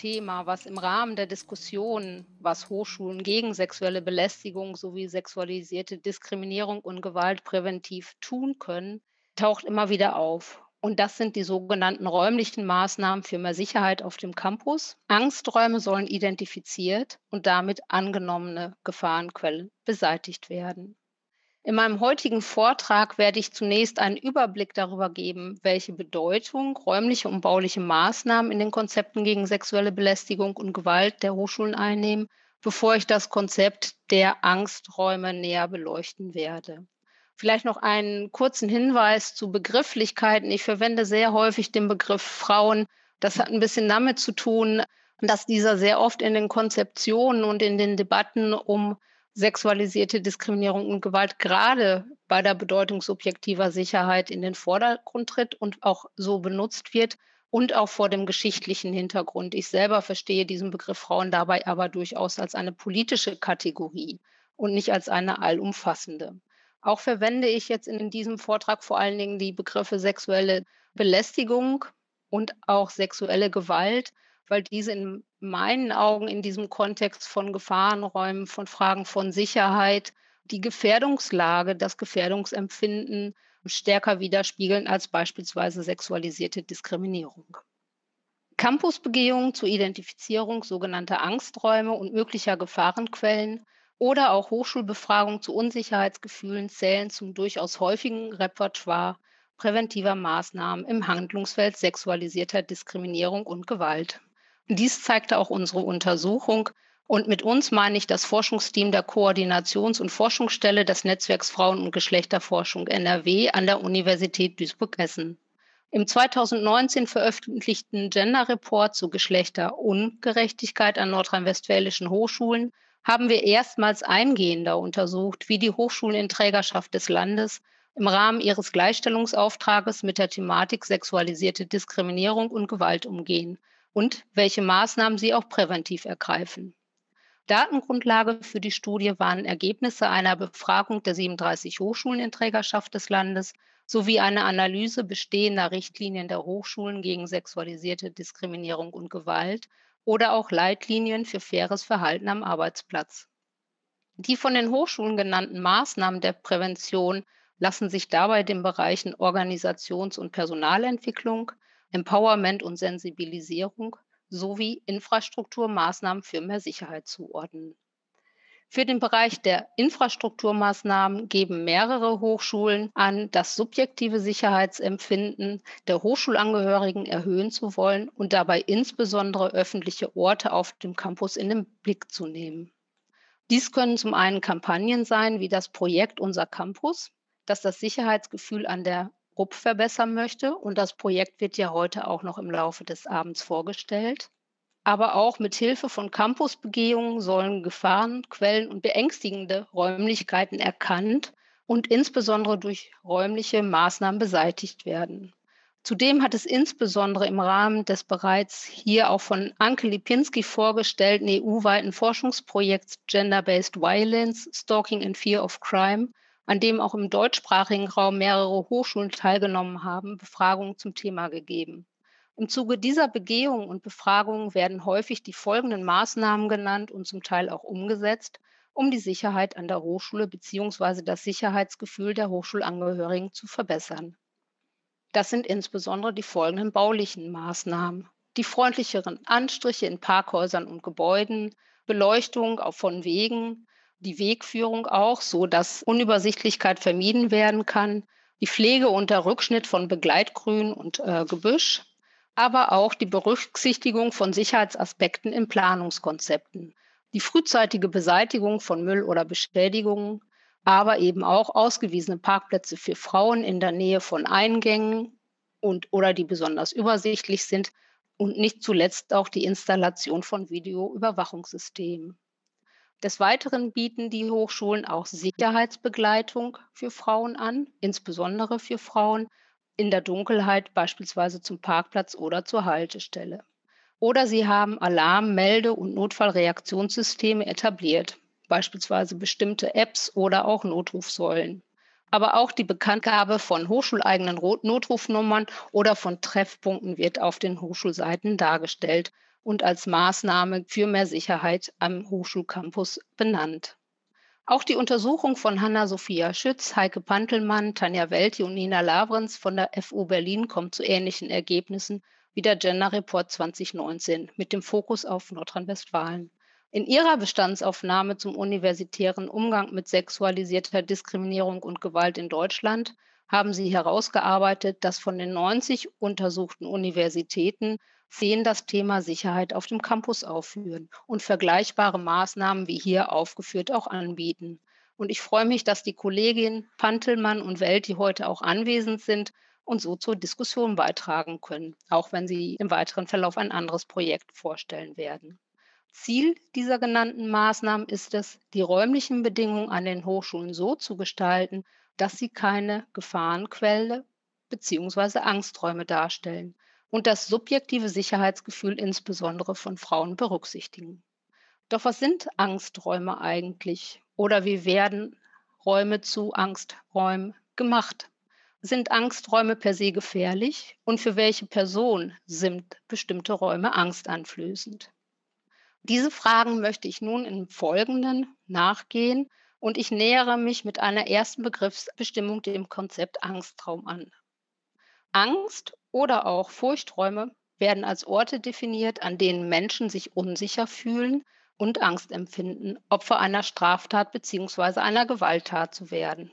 Thema, was im Rahmen der Diskussion, was Hochschulen gegen sexuelle Belästigung sowie sexualisierte Diskriminierung und Gewalt präventiv tun können, taucht immer wieder auf. Und das sind die sogenannten räumlichen Maßnahmen für mehr Sicherheit auf dem Campus. Angsträume sollen identifiziert und damit angenommene Gefahrenquellen beseitigt werden. In meinem heutigen Vortrag werde ich zunächst einen Überblick darüber geben, welche Bedeutung räumliche und bauliche Maßnahmen in den Konzepten gegen sexuelle Belästigung und Gewalt der Hochschulen einnehmen, bevor ich das Konzept der Angsträume näher beleuchten werde. Vielleicht noch einen kurzen Hinweis zu Begrifflichkeiten. Ich verwende sehr häufig den Begriff Frauen. Das hat ein bisschen damit zu tun, dass dieser sehr oft in den Konzeptionen und in den Debatten um sexualisierte Diskriminierung und Gewalt gerade bei der Bedeutung subjektiver Sicherheit in den Vordergrund tritt und auch so benutzt wird und auch vor dem geschichtlichen Hintergrund. Ich selber verstehe diesen Begriff Frauen dabei aber durchaus als eine politische Kategorie und nicht als eine allumfassende. Auch verwende ich jetzt in diesem Vortrag vor allen Dingen die Begriffe sexuelle Belästigung und auch sexuelle Gewalt, weil diese in meinen Augen in diesem Kontext von Gefahrenräumen, von Fragen von Sicherheit, die Gefährdungslage, das Gefährdungsempfinden stärker widerspiegeln als beispielsweise sexualisierte Diskriminierung. Campusbegehungen zur Identifizierung sogenannter Angsträume und möglicher Gefahrenquellen oder auch Hochschulbefragungen zu Unsicherheitsgefühlen zählen zum durchaus häufigen Repertoire präventiver Maßnahmen im Handlungsfeld sexualisierter Diskriminierung und Gewalt. Dies zeigte auch unsere Untersuchung. Und mit uns meine ich das Forschungsteam der Koordinations- und Forschungsstelle des Netzwerks Frauen- und Geschlechterforschung NRW an der Universität Duisburg-Essen. Im 2019 veröffentlichten Gender Report zu Geschlechterungerechtigkeit an nordrhein-westfälischen Hochschulen haben wir erstmals eingehender untersucht, wie die Hochschulen in Trägerschaft des Landes im Rahmen ihres Gleichstellungsauftrages mit der Thematik sexualisierte Diskriminierung und Gewalt umgehen und welche Maßnahmen sie auch präventiv ergreifen. Datengrundlage für die Studie waren Ergebnisse einer Befragung der 37 Hochschulen in Trägerschaft des Landes sowie eine Analyse bestehender Richtlinien der Hochschulen gegen sexualisierte Diskriminierung und Gewalt oder auch Leitlinien für faires Verhalten am Arbeitsplatz. Die von den Hochschulen genannten Maßnahmen der Prävention lassen sich dabei den Bereichen Organisations- und Personalentwicklung, Empowerment und Sensibilisierung sowie Infrastrukturmaßnahmen für mehr Sicherheit zuordnen. Für den Bereich der Infrastrukturmaßnahmen geben mehrere Hochschulen an, das subjektive Sicherheitsempfinden der Hochschulangehörigen erhöhen zu wollen und dabei insbesondere öffentliche Orte auf dem Campus in den Blick zu nehmen. Dies können zum einen Kampagnen sein, wie das Projekt Unser Campus, das das Sicherheitsgefühl an der RUP verbessern möchte. Und das Projekt wird ja heute auch noch im Laufe des Abends vorgestellt. Aber auch mit Hilfe von Campusbegehungen sollen Gefahren, Quellen und beängstigende Räumlichkeiten erkannt und insbesondere durch räumliche Maßnahmen beseitigt werden. Zudem hat es insbesondere im Rahmen des bereits hier auch von Anke Lipinski vorgestellten EU-weiten Forschungsprojekts Gender-Based Violence, Stalking and Fear of Crime, an dem auch im deutschsprachigen Raum mehrere Hochschulen teilgenommen haben, Befragungen zum Thema gegeben. Im Zuge dieser Begehungen und Befragungen werden häufig die folgenden Maßnahmen genannt und zum Teil auch umgesetzt, um die Sicherheit an der Hochschule bzw. das Sicherheitsgefühl der Hochschulangehörigen zu verbessern. Das sind insbesondere die folgenden baulichen Maßnahmen. Die freundlicheren Anstriche in Parkhäusern und Gebäuden, Beleuchtung von Wegen, die Wegführung auch, so dass Unübersichtlichkeit vermieden werden kann, die Pflege unter Rückschnitt von Begleitgrün und äh, Gebüsch, aber auch die Berücksichtigung von Sicherheitsaspekten in Planungskonzepten, die frühzeitige Beseitigung von Müll oder Beschädigungen, aber eben auch ausgewiesene Parkplätze für Frauen in der Nähe von Eingängen und oder die besonders übersichtlich sind. Und nicht zuletzt auch die Installation von Videoüberwachungssystemen. Des Weiteren bieten die Hochschulen auch Sicherheitsbegleitung für Frauen an, insbesondere für Frauen, in der Dunkelheit beispielsweise zum Parkplatz oder zur Haltestelle. Oder sie haben Alarm-, Melde- und Notfallreaktionssysteme etabliert, beispielsweise bestimmte Apps oder auch Notrufsäulen. Aber auch die Bekanntgabe von hochschuleigenen Notrufnummern oder von Treffpunkten wird auf den Hochschulseiten dargestellt, und als Maßnahme für mehr Sicherheit am Hochschulcampus benannt. Auch die Untersuchung von Hanna-Sophia Schütz, Heike Pantelmann, Tanja Welti und Nina Lavrenz von der FU Berlin kommt zu ähnlichen Ergebnissen wie der Gender Report 2019 mit dem Fokus auf Nordrhein-Westfalen. In ihrer Bestandsaufnahme zum universitären Umgang mit sexualisierter Diskriminierung und Gewalt in Deutschland haben sie herausgearbeitet, dass von den 90 untersuchten Universitäten sehen das Thema Sicherheit auf dem Campus aufführen und vergleichbare Maßnahmen wie hier aufgeführt auch anbieten. Und ich freue mich, dass die Kolleginnen Pantelmann und Welt, die heute auch anwesend sind und so zur Diskussion beitragen können, auch wenn sie im weiteren Verlauf ein anderes Projekt vorstellen werden. Ziel dieser genannten Maßnahmen ist es, die räumlichen Bedingungen an den Hochschulen so zu gestalten, dass sie keine Gefahrenquelle bzw. Angsträume darstellen und das subjektive Sicherheitsgefühl insbesondere von Frauen berücksichtigen. Doch was sind Angsträume eigentlich oder wie werden Räume zu Angsträumen gemacht? Sind Angsträume per se gefährlich und für welche Person sind bestimmte Räume angstanflößend? Diese Fragen möchte ich nun im Folgenden nachgehen und ich nähere mich mit einer ersten Begriffsbestimmung dem Konzept Angstraum an. Angst oder auch Furchträume werden als Orte definiert, an denen Menschen sich unsicher fühlen und Angst empfinden, Opfer einer Straftat bzw. einer Gewalttat zu werden.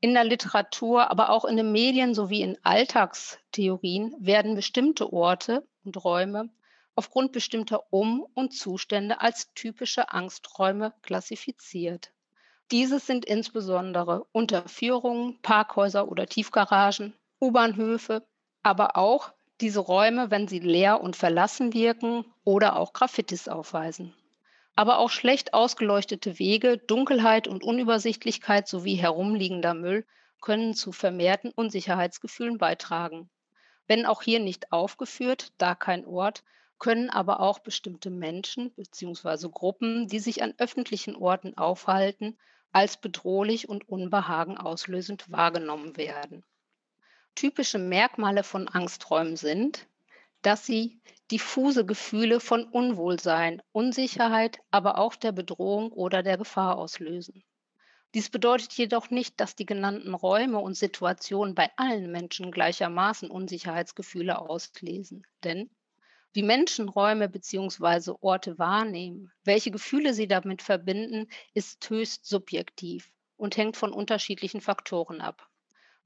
In der Literatur, aber auch in den Medien sowie in Alltagstheorien werden bestimmte Orte und Räume aufgrund bestimmter Um- und Zustände als typische Angsträume klassifiziert. Diese sind insbesondere Unterführungen, Parkhäuser oder Tiefgaragen, U-Bahnhöfe, aber auch diese Räume, wenn sie leer und verlassen wirken oder auch Graffitis aufweisen. Aber auch schlecht ausgeleuchtete Wege, Dunkelheit und Unübersichtlichkeit sowie herumliegender Müll können zu vermehrten Unsicherheitsgefühlen beitragen. Wenn auch hier nicht aufgeführt, da kein Ort, können aber auch bestimmte Menschen bzw. Gruppen, die sich an öffentlichen Orten aufhalten, als bedrohlich und unbehagen auslösend wahrgenommen werden. Typische Merkmale von Angsträumen sind, dass sie diffuse Gefühle von Unwohlsein, Unsicherheit, aber auch der Bedrohung oder der Gefahr auslösen. Dies bedeutet jedoch nicht, dass die genannten Räume und Situationen bei allen Menschen gleichermaßen Unsicherheitsgefühle auslesen. Denn wie Menschen Räume bzw. Orte wahrnehmen, welche Gefühle sie damit verbinden, ist höchst subjektiv und hängt von unterschiedlichen Faktoren ab.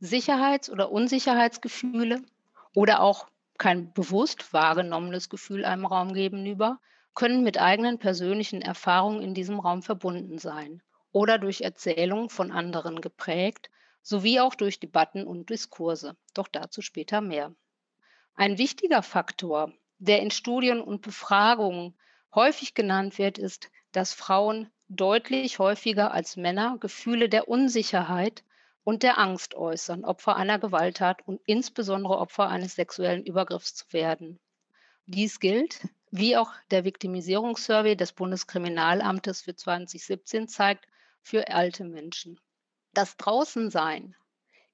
Sicherheits- oder Unsicherheitsgefühle oder auch kein bewusst wahrgenommenes Gefühl einem Raum gegenüber können mit eigenen persönlichen Erfahrungen in diesem Raum verbunden sein oder durch Erzählungen von anderen geprägt, sowie auch durch Debatten und Diskurse. Doch dazu später mehr. Ein wichtiger Faktor, der in Studien und Befragungen häufig genannt wird, ist, dass Frauen deutlich häufiger als Männer Gefühle der Unsicherheit und der Angst äußern, Opfer einer Gewalttat und insbesondere Opfer eines sexuellen Übergriffs zu werden. Dies gilt, wie auch der Viktimisierungssurvey des Bundeskriminalamtes für 2017 zeigt, für alte Menschen. Das Draußensein,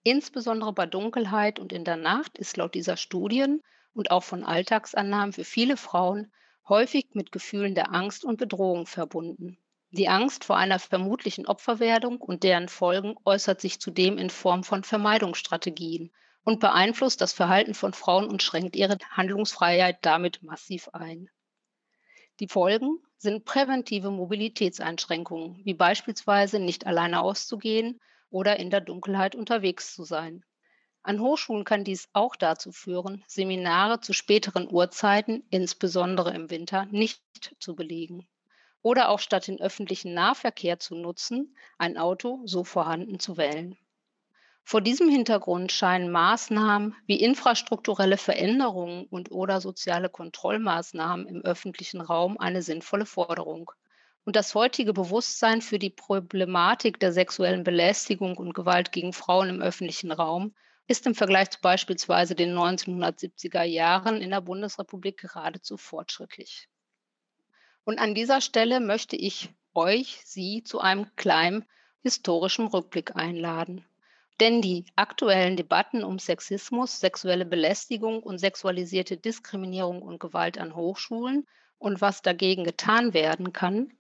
insbesondere bei Dunkelheit und in der Nacht, ist laut dieser Studien und auch von Alltagsannahmen für viele Frauen häufig mit Gefühlen der Angst und Bedrohung verbunden. Die Angst vor einer vermutlichen Opferwerdung und deren Folgen äußert sich zudem in Form von Vermeidungsstrategien und beeinflusst das Verhalten von Frauen und schränkt ihre Handlungsfreiheit damit massiv ein. Die Folgen sind präventive Mobilitätseinschränkungen, wie beispielsweise nicht alleine auszugehen oder in der Dunkelheit unterwegs zu sein. An Hochschulen kann dies auch dazu führen, Seminare zu späteren Uhrzeiten, insbesondere im Winter, nicht zu belegen oder auch statt den öffentlichen Nahverkehr zu nutzen, ein Auto so vorhanden zu wählen. Vor diesem Hintergrund scheinen Maßnahmen wie infrastrukturelle Veränderungen und oder soziale Kontrollmaßnahmen im öffentlichen Raum eine sinnvolle Forderung. Und das heutige Bewusstsein für die Problematik der sexuellen Belästigung und Gewalt gegen Frauen im öffentlichen Raum ist im Vergleich zu beispielsweise den 1970er Jahren in der Bundesrepublik geradezu fortschrittlich. Und an dieser Stelle möchte ich euch, Sie zu einem kleinen historischen Rückblick einladen. Denn die aktuellen Debatten um Sexismus, sexuelle Belästigung und sexualisierte Diskriminierung und Gewalt an Hochschulen und was dagegen getan werden kann,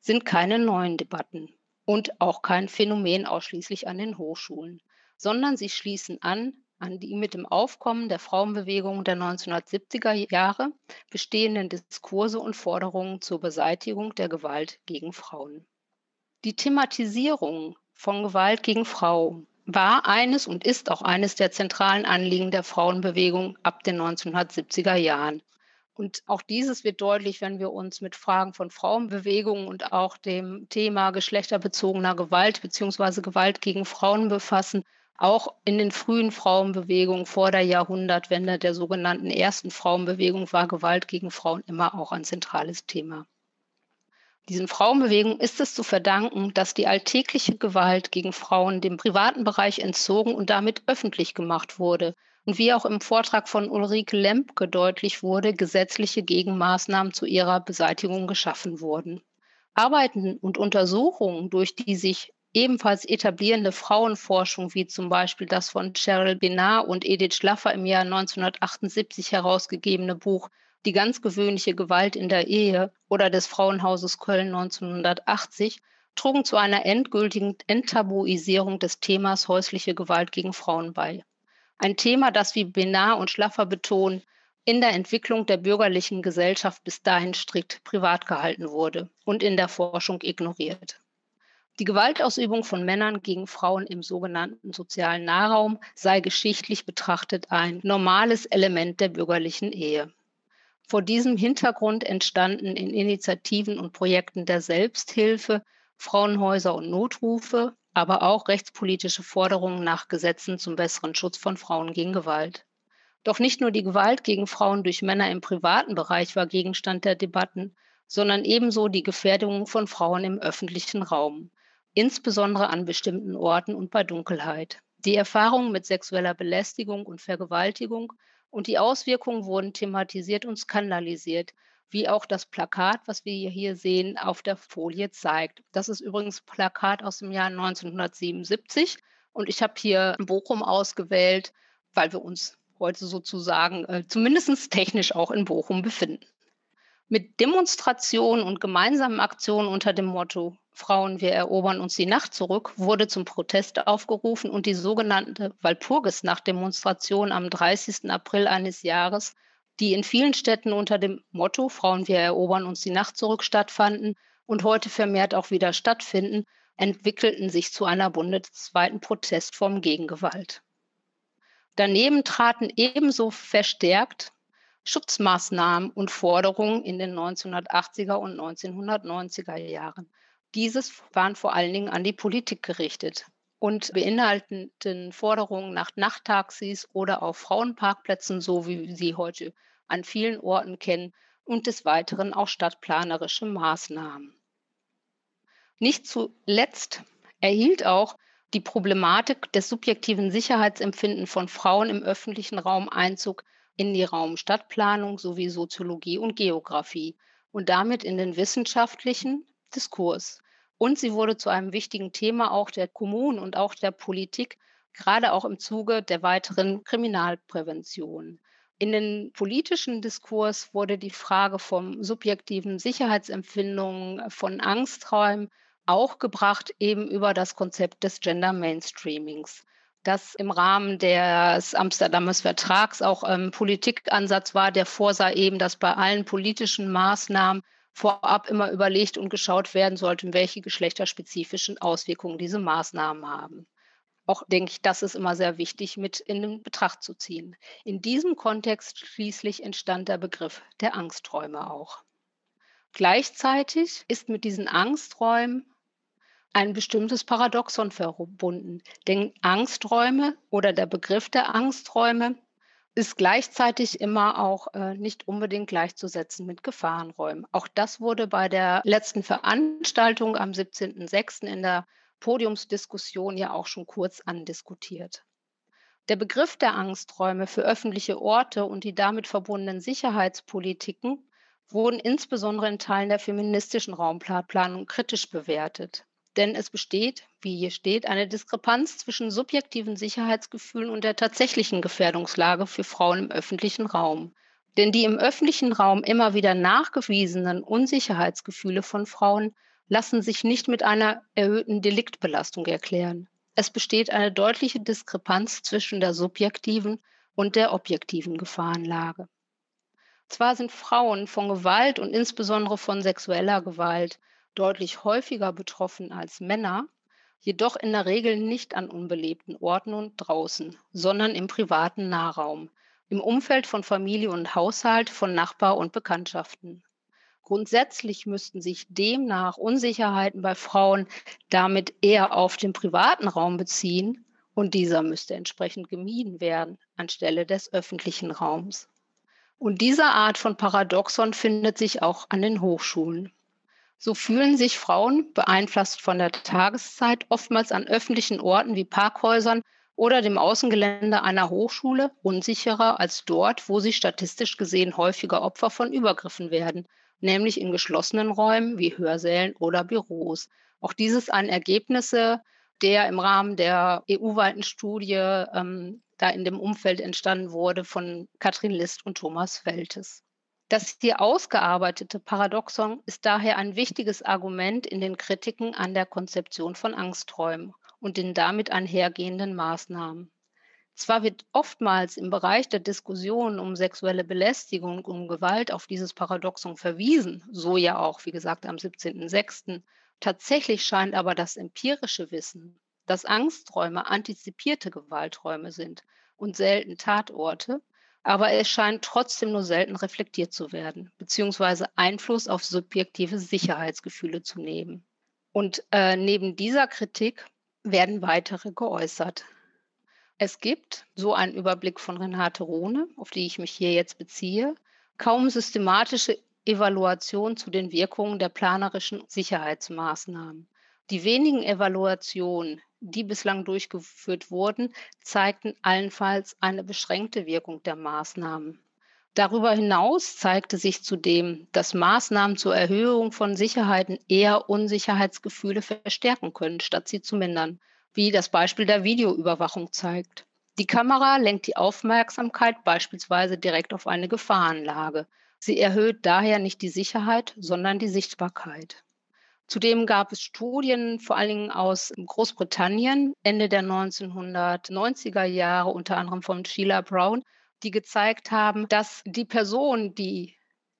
sind keine neuen Debatten und auch kein Phänomen ausschließlich an den Hochschulen, sondern sie schließen an an die mit dem Aufkommen der Frauenbewegung der 1970er Jahre bestehenden Diskurse und Forderungen zur Beseitigung der Gewalt gegen Frauen. Die Thematisierung von Gewalt gegen Frauen war eines und ist auch eines der zentralen Anliegen der Frauenbewegung ab den 1970er Jahren. Und auch dieses wird deutlich, wenn wir uns mit Fragen von Frauenbewegungen und auch dem Thema geschlechterbezogener Gewalt bzw. Gewalt gegen Frauen befassen. Auch in den frühen Frauenbewegungen vor der Jahrhundertwende der sogenannten ersten Frauenbewegung war Gewalt gegen Frauen immer auch ein zentrales Thema. Diesen Frauenbewegungen ist es zu verdanken, dass die alltägliche Gewalt gegen Frauen dem privaten Bereich entzogen und damit öffentlich gemacht wurde. Und wie auch im Vortrag von Ulrike Lempke deutlich wurde, gesetzliche Gegenmaßnahmen zu ihrer Beseitigung geschaffen wurden. Arbeiten und Untersuchungen, durch die sich ebenfalls etablierende Frauenforschung, wie zum Beispiel das von Cheryl Benar und Edith Schlaffer im Jahr 1978 herausgegebene Buch die ganz gewöhnliche Gewalt in der Ehe oder des Frauenhauses Köln 1980 trugen zu einer endgültigen Enttabuisierung des Themas häusliche Gewalt gegen Frauen bei. Ein Thema, das, wie Benar und Schlaffer betonen, in der Entwicklung der bürgerlichen Gesellschaft bis dahin strikt privat gehalten wurde und in der Forschung ignoriert. Die Gewaltausübung von Männern gegen Frauen im sogenannten sozialen Nahraum sei geschichtlich betrachtet ein normales Element der bürgerlichen Ehe. Vor diesem Hintergrund entstanden in Initiativen und Projekten der Selbsthilfe Frauenhäuser und Notrufe, aber auch rechtspolitische Forderungen nach Gesetzen zum besseren Schutz von Frauen gegen Gewalt. Doch nicht nur die Gewalt gegen Frauen durch Männer im privaten Bereich war Gegenstand der Debatten, sondern ebenso die Gefährdung von Frauen im öffentlichen Raum, insbesondere an bestimmten Orten und bei Dunkelheit. Die Erfahrungen mit sexueller Belästigung und Vergewaltigung und die Auswirkungen wurden thematisiert und skandalisiert, wie auch das Plakat, was wir hier sehen, auf der Folie zeigt. Das ist übrigens Plakat aus dem Jahr 1977 und ich habe hier Bochum ausgewählt, weil wir uns heute sozusagen äh, zumindest technisch auch in Bochum befinden. Mit Demonstrationen und gemeinsamen Aktionen unter dem Motto Frauen, wir erobern uns die Nacht zurück, wurde zum Protest aufgerufen und die sogenannte Walpurgisnacht-Demonstration am 30. April eines Jahres, die in vielen Städten unter dem Motto Frauen, wir erobern uns die Nacht zurück stattfanden und heute vermehrt auch wieder stattfinden, entwickelten sich zu einer bundesweiten Protestform gegen Gewalt. Daneben traten ebenso verstärkt Schutzmaßnahmen und Forderungen in den 1980er und 1990er Jahren. Dieses waren vor allen Dingen an die Politik gerichtet und beinhalteten Forderungen nach Nachttaxis oder auf Frauenparkplätzen, so wie wir sie heute an vielen Orten kennen, und des Weiteren auch stadtplanerische Maßnahmen. Nicht zuletzt erhielt auch die Problematik des subjektiven Sicherheitsempfindens von Frauen im öffentlichen Raum Einzug in die Raum-Stadtplanung sowie Soziologie und Geografie und damit in den wissenschaftlichen, Diskurs. Und sie wurde zu einem wichtigen Thema auch der Kommunen und auch der Politik, gerade auch im Zuge der weiteren Kriminalprävention. In den politischen Diskurs wurde die Frage vom subjektiven Sicherheitsempfindungen, von Angsträumen auch gebracht, eben über das Konzept des Gender Mainstreamings das im Rahmen des Amsterdamer Vertrags auch ein Politikansatz war, der vorsah eben, dass bei allen politischen Maßnahmen vorab immer überlegt und geschaut werden sollte, welche geschlechterspezifischen Auswirkungen diese Maßnahmen haben. Auch denke ich, das ist immer sehr wichtig mit in Betracht zu ziehen. In diesem Kontext schließlich entstand der Begriff der Angsträume auch. Gleichzeitig ist mit diesen Angsträumen ein bestimmtes Paradoxon verbunden. Denn Angsträume oder der Begriff der Angsträume ist gleichzeitig immer auch äh, nicht unbedingt gleichzusetzen mit Gefahrenräumen. Auch das wurde bei der letzten Veranstaltung am 17.06. in der Podiumsdiskussion ja auch schon kurz andiskutiert. Der Begriff der Angsträume für öffentliche Orte und die damit verbundenen Sicherheitspolitiken wurden insbesondere in Teilen der feministischen Raumplanung kritisch bewertet. Denn es besteht, wie hier steht, eine Diskrepanz zwischen subjektiven Sicherheitsgefühlen und der tatsächlichen Gefährdungslage für Frauen im öffentlichen Raum. Denn die im öffentlichen Raum immer wieder nachgewiesenen Unsicherheitsgefühle von Frauen lassen sich nicht mit einer erhöhten Deliktbelastung erklären. Es besteht eine deutliche Diskrepanz zwischen der subjektiven und der objektiven Gefahrenlage. Zwar sind Frauen von Gewalt und insbesondere von sexueller Gewalt deutlich häufiger betroffen als Männer, jedoch in der Regel nicht an unbelebten Orten und draußen, sondern im privaten Nahraum, im Umfeld von Familie und Haushalt, von Nachbar und Bekanntschaften. Grundsätzlich müssten sich demnach Unsicherheiten bei Frauen damit eher auf den privaten Raum beziehen und dieser müsste entsprechend gemieden werden anstelle des öffentlichen Raums. Und diese Art von Paradoxon findet sich auch an den Hochschulen. So fühlen sich Frauen, beeinflusst von der Tageszeit, oftmals an öffentlichen Orten wie Parkhäusern oder dem Außengelände einer Hochschule unsicherer als dort, wo sie statistisch gesehen häufiger Opfer von Übergriffen werden, nämlich in geschlossenen Räumen wie Hörsälen oder Büros. Auch dieses ein Ergebnisse der im Rahmen der EU-weiten Studie ähm, da in dem Umfeld entstanden wurde von Katrin List und Thomas Feltes. Das hier ausgearbeitete Paradoxon ist daher ein wichtiges Argument in den Kritiken an der Konzeption von Angstträumen und den damit einhergehenden Maßnahmen. Zwar wird oftmals im Bereich der Diskussion um sexuelle Belästigung und Gewalt auf dieses Paradoxon verwiesen, so ja auch, wie gesagt, am 17.06. Tatsächlich scheint aber das empirische Wissen, dass Angstträume antizipierte Gewalträume sind und selten Tatorte, aber es scheint trotzdem nur selten reflektiert zu werden, beziehungsweise Einfluss auf subjektive Sicherheitsgefühle zu nehmen. Und äh, neben dieser Kritik werden weitere geäußert. Es gibt, so ein Überblick von Renate Rohne, auf die ich mich hier jetzt beziehe, kaum systematische Evaluation zu den Wirkungen der planerischen Sicherheitsmaßnahmen. Die wenigen Evaluationen, die bislang durchgeführt wurden, zeigten allenfalls eine beschränkte Wirkung der Maßnahmen. Darüber hinaus zeigte sich zudem, dass Maßnahmen zur Erhöhung von Sicherheiten eher Unsicherheitsgefühle verstärken können, statt sie zu mindern, wie das Beispiel der Videoüberwachung zeigt. Die Kamera lenkt die Aufmerksamkeit beispielsweise direkt auf eine Gefahrenlage. Sie erhöht daher nicht die Sicherheit, sondern die Sichtbarkeit. Zudem gab es Studien, vor allen Dingen aus Großbritannien, Ende der 1990er Jahre, unter anderem von Sheila Brown, die gezeigt haben, dass die Personen, die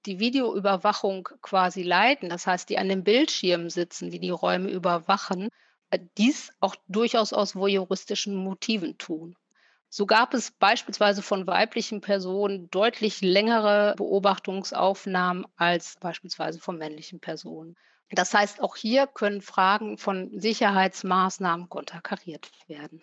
die Videoüberwachung quasi leiten, das heißt, die an den Bildschirmen sitzen, die die Räume überwachen, äh, dies auch durchaus aus voyeuristischen Motiven tun. So gab es beispielsweise von weiblichen Personen deutlich längere Beobachtungsaufnahmen als beispielsweise von männlichen Personen. Das heißt, auch hier können Fragen von Sicherheitsmaßnahmen konterkariert werden.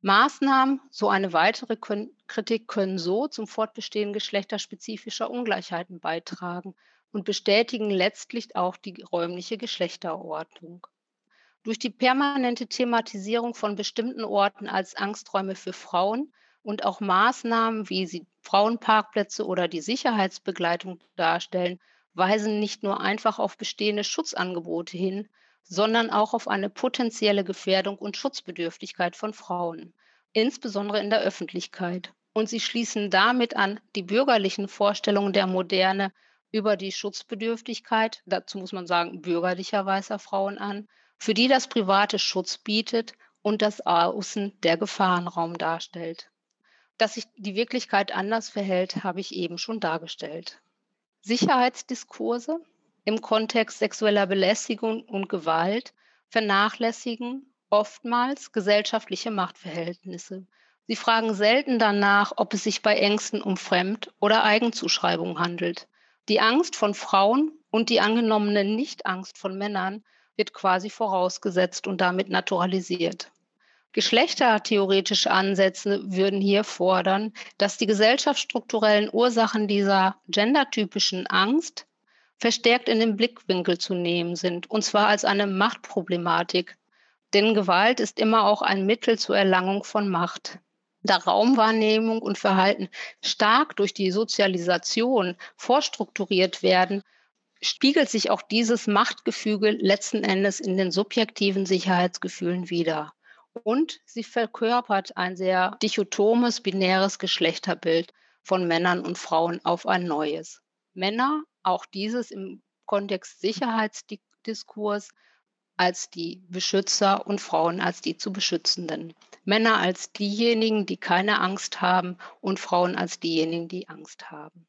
Maßnahmen, so eine weitere Kritik, können so zum Fortbestehen geschlechterspezifischer Ungleichheiten beitragen und bestätigen letztlich auch die räumliche Geschlechterordnung. Durch die permanente Thematisierung von bestimmten Orten als Angsträume für Frauen und auch Maßnahmen, wie sie Frauenparkplätze oder die Sicherheitsbegleitung darstellen, weisen nicht nur einfach auf bestehende Schutzangebote hin, sondern auch auf eine potenzielle Gefährdung und Schutzbedürftigkeit von Frauen, insbesondere in der Öffentlichkeit. Und sie schließen damit an die bürgerlichen Vorstellungen der Moderne über die Schutzbedürftigkeit, dazu muss man sagen, bürgerlicher weißer Frauen an, für die das private Schutz bietet und das Außen der Gefahrenraum darstellt. Dass sich die Wirklichkeit anders verhält, habe ich eben schon dargestellt. Sicherheitsdiskurse im Kontext sexueller Belästigung und Gewalt vernachlässigen oftmals gesellschaftliche Machtverhältnisse. Sie fragen selten danach, ob es sich bei Ängsten um Fremd- oder Eigenzuschreibung handelt. Die Angst von Frauen und die angenommene Nichtangst von Männern wird quasi vorausgesetzt und damit naturalisiert. Geschlechtertheoretische Ansätze würden hier fordern, dass die gesellschaftsstrukturellen Ursachen dieser gendertypischen Angst verstärkt in den Blickwinkel zu nehmen sind, und zwar als eine Machtproblematik. Denn Gewalt ist immer auch ein Mittel zur Erlangung von Macht. Da Raumwahrnehmung und Verhalten stark durch die Sozialisation vorstrukturiert werden, spiegelt sich auch dieses Machtgefüge letzten Endes in den subjektiven Sicherheitsgefühlen wider. Und sie verkörpert ein sehr dichotomes, binäres Geschlechterbild von Männern und Frauen auf ein neues. Männer, auch dieses im Kontext Sicherheitsdiskurs, als die Beschützer und Frauen als die zu Beschützenden. Männer als diejenigen, die keine Angst haben und Frauen als diejenigen, die Angst haben.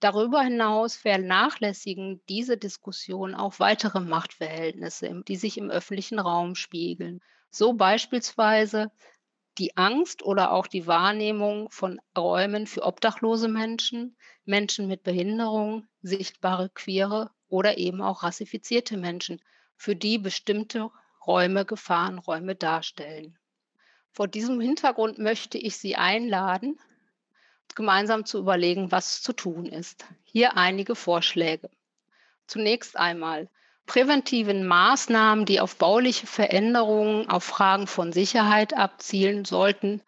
Darüber hinaus vernachlässigen diese Diskussionen auch weitere Machtverhältnisse, die sich im öffentlichen Raum spiegeln. So beispielsweise die Angst oder auch die Wahrnehmung von Räumen für obdachlose Menschen, Menschen mit Behinderung, sichtbare Queere oder eben auch rassifizierte Menschen, für die bestimmte Räume Gefahrenräume darstellen. Vor diesem Hintergrund möchte ich Sie einladen, gemeinsam zu überlegen, was zu tun ist. Hier einige Vorschläge. Zunächst einmal präventiven Maßnahmen, die auf bauliche Veränderungen, auf Fragen von Sicherheit abzielen sollten,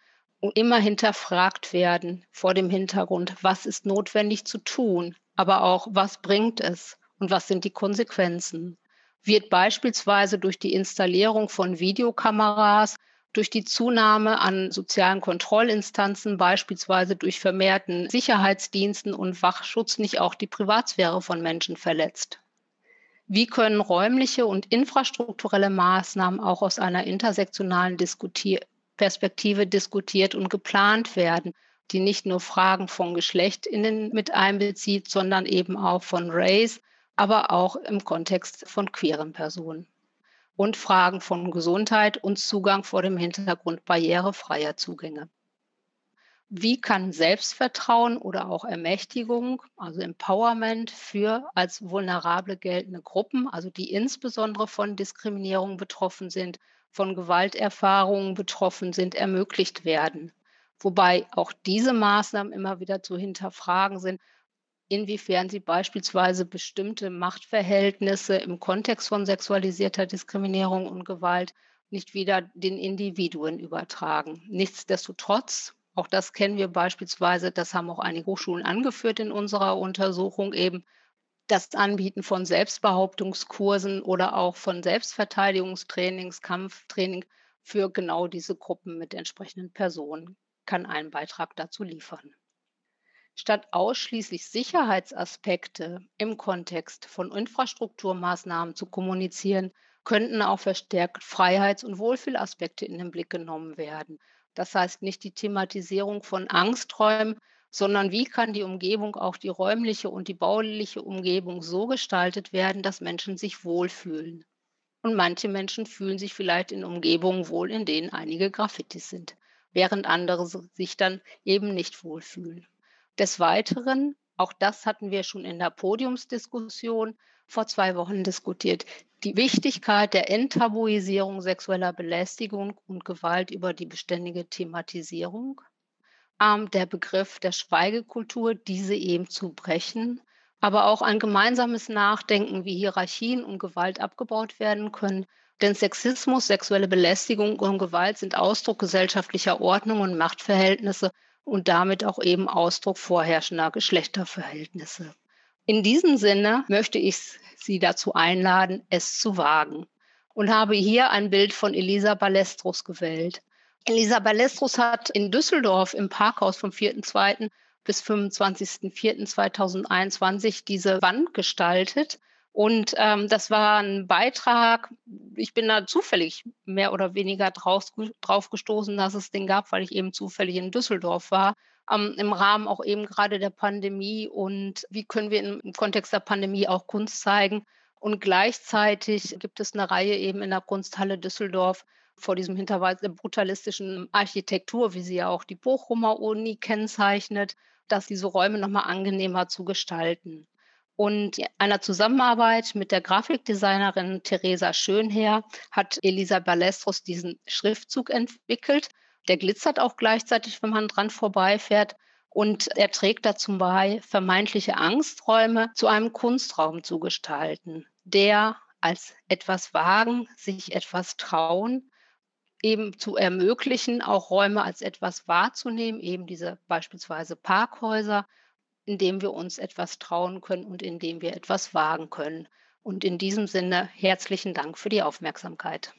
immer hinterfragt werden vor dem Hintergrund, was ist notwendig zu tun, aber auch, was bringt es und was sind die Konsequenzen. Wird beispielsweise durch die Installierung von Videokameras durch die Zunahme an sozialen Kontrollinstanzen, beispielsweise durch vermehrten Sicherheitsdiensten und Wachschutz, nicht auch die Privatsphäre von Menschen verletzt? Wie können räumliche und infrastrukturelle Maßnahmen auch aus einer intersektionalen Diskutier Perspektive diskutiert und geplant werden, die nicht nur Fragen von Geschlecht in den, mit einbezieht, sondern eben auch von Race, aber auch im Kontext von queeren Personen? und Fragen von Gesundheit und Zugang vor dem Hintergrund barrierefreier Zugänge. Wie kann Selbstvertrauen oder auch Ermächtigung, also Empowerment für als vulnerable geltende Gruppen, also die insbesondere von Diskriminierung betroffen sind, von Gewalterfahrungen betroffen sind, ermöglicht werden? Wobei auch diese Maßnahmen immer wieder zu hinterfragen sind, inwiefern sie beispielsweise bestimmte Machtverhältnisse im Kontext von sexualisierter Diskriminierung und Gewalt nicht wieder den Individuen übertragen. Nichtsdestotrotz, auch das kennen wir beispielsweise, das haben auch einige Hochschulen angeführt in unserer Untersuchung eben, das Anbieten von Selbstbehauptungskursen oder auch von Selbstverteidigungstrainings, Kampftraining für genau diese Gruppen mit entsprechenden Personen kann einen Beitrag dazu liefern. Statt ausschließlich Sicherheitsaspekte im Kontext von Infrastrukturmaßnahmen zu kommunizieren, könnten auch verstärkt Freiheits- und Wohlfühlaspekte in den Blick genommen werden. Das heißt nicht die Thematisierung von Angsträumen, sondern wie kann die Umgebung, auch die räumliche und die bauliche Umgebung so gestaltet werden, dass Menschen sich wohlfühlen. Und manche Menschen fühlen sich vielleicht in Umgebungen wohl, in denen einige Graffitis sind, während andere sich dann eben nicht wohlfühlen. Des Weiteren, auch das hatten wir schon in der Podiumsdiskussion vor zwei Wochen diskutiert, die Wichtigkeit der Enttabuisierung sexueller Belästigung und Gewalt über die beständige Thematisierung, ähm, der Begriff der Schweigekultur, diese eben zu brechen, aber auch ein gemeinsames Nachdenken, wie Hierarchien und Gewalt abgebaut werden können. Denn Sexismus, sexuelle Belästigung und Gewalt sind Ausdruck gesellschaftlicher Ordnung und Machtverhältnisse und damit auch eben Ausdruck vorherrschender Geschlechterverhältnisse. In diesem Sinne möchte ich Sie dazu einladen, es zu wagen und habe hier ein Bild von Elisa Ballestros gewählt. Elisa Ballestros hat in Düsseldorf im Parkhaus vom 4.2. bis 25.04.2021 diese Wand gestaltet und ähm, das war ein Beitrag, ich bin da zufällig mehr oder weniger drauf, drauf gestoßen, dass es den gab, weil ich eben zufällig in Düsseldorf war. Ähm, Im Rahmen auch eben gerade der Pandemie und wie können wir im Kontext der Pandemie auch Kunst zeigen. Und gleichzeitig gibt es eine Reihe eben in der Kunsthalle Düsseldorf vor diesem Hinterweis der brutalistischen Architektur, wie sie ja auch die Bochumer Uni kennzeichnet, dass diese Räume nochmal angenehmer zu gestalten. Und einer Zusammenarbeit mit der Grafikdesignerin Theresa Schönherr hat Elisa Balestros diesen Schriftzug entwickelt. Der glitzert auch gleichzeitig, wenn man dran vorbeifährt. Und er trägt dazu bei, vermeintliche Angsträume zu einem Kunstraum zu gestalten, der als etwas wagen, sich etwas trauen, eben zu ermöglichen, auch Räume als etwas wahrzunehmen, eben diese beispielsweise Parkhäuser in dem wir uns etwas trauen können und in dem wir etwas wagen können. Und in diesem Sinne herzlichen Dank für die Aufmerksamkeit.